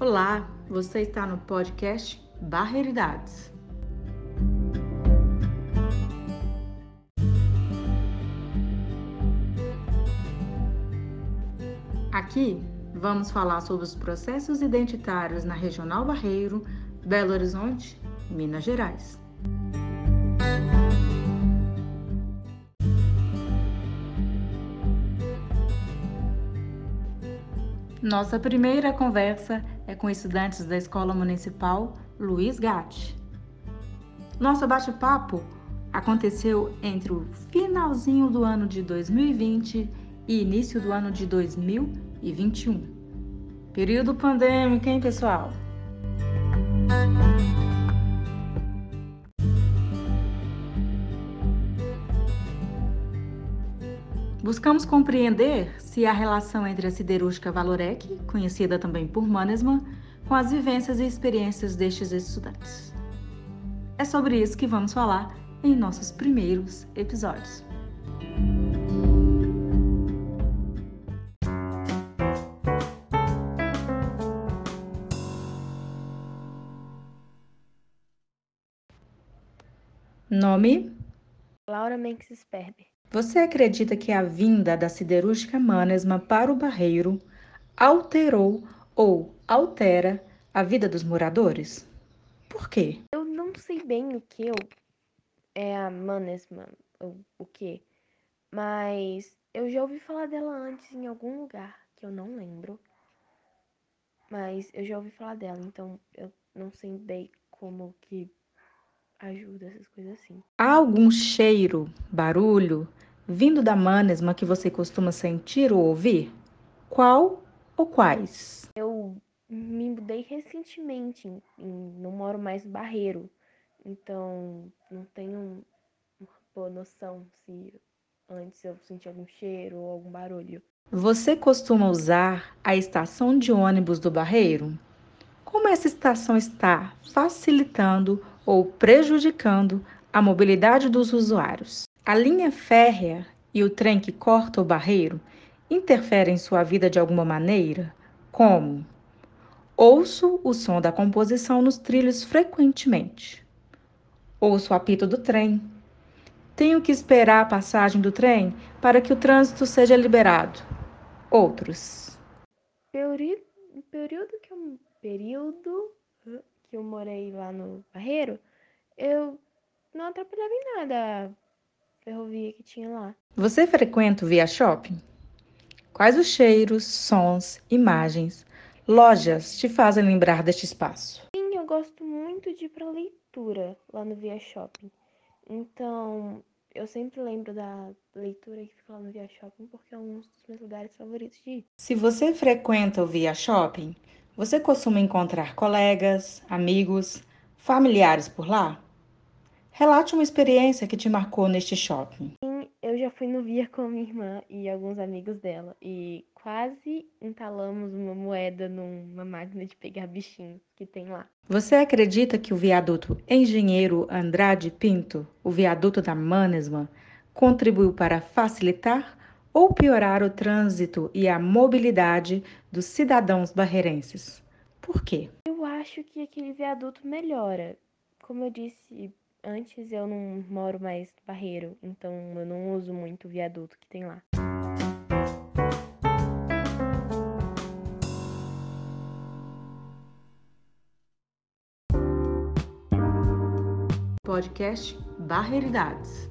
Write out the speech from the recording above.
Olá, você está no podcast Barreiridades. Aqui vamos falar sobre os processos identitários na Regional Barreiro, Belo Horizonte, Minas Gerais. Nossa primeira conversa é com estudantes da Escola Municipal Luiz Gatti. Nosso bate-papo aconteceu entre o finalzinho do ano de 2020 e início do ano de 2021. Período pandêmico, hein, pessoal? Buscamos compreender se a relação entre a siderúrgica Valorec, conhecida também por Mannesmann, com as vivências e experiências destes estudantes. É sobre isso que vamos falar em nossos primeiros episódios. Nome? Laura Menks Sperber. Você acredita que a vinda da siderúrgica Mannesmann para o Barreiro alterou ou altera a vida dos moradores? Por quê? Eu não sei bem o que eu, é a Mannesmann, ou o que, mas eu já ouvi falar dela antes em algum lugar que eu não lembro. Mas eu já ouvi falar dela, então eu não sei bem como que ajuda, essas coisas assim. Há algum cheiro, barulho, vindo da Manesma que você costuma sentir ou ouvir? Qual ou quais? Eu me mudei recentemente, em, não moro mais no Barreiro, então não tenho uma boa noção se antes eu senti algum cheiro ou algum barulho. Você costuma usar a estação de ônibus do Barreiro? Como essa estação está facilitando ou prejudicando a mobilidade dos usuários. A linha férrea e o trem que corta o barreiro interferem em sua vida de alguma maneira? Como? Ouço o som da composição nos trilhos frequentemente. Ouço o apito do trem. Tenho que esperar a passagem do trem para que o trânsito seja liberado. Outros. Período, período que eu, período que eu morei lá no Barreiro, eu não atrapalhava em nada ferrovia que tinha lá. Você frequenta o Via Shopping? Quais os cheiros, sons, imagens, lojas te fazem lembrar deste espaço? Sim, eu gosto muito de ir para leitura lá no Via Shopping. Então, eu sempre lembro da leitura que fica lá no Via Shopping porque é um dos meus lugares favoritos de ir. Se você frequenta o Via Shopping, você costuma encontrar colegas, amigos, familiares por lá? Relate uma experiência que te marcou neste shopping. Sim, eu já fui no Via com minha irmã e alguns amigos dela e quase entalamos uma moeda numa máquina de pegar bichinho que tem lá. Você acredita que o viaduto Engenheiro Andrade Pinto, o viaduto da Mannesmann, contribuiu para facilitar ou piorar o trânsito e a mobilidade dos cidadãos barreirenses. Por quê? Eu acho que aquele viaduto melhora. Como eu disse antes, eu não moro mais no Barreiro, então eu não uso muito o viaduto que tem lá. Podcast Barreiridades.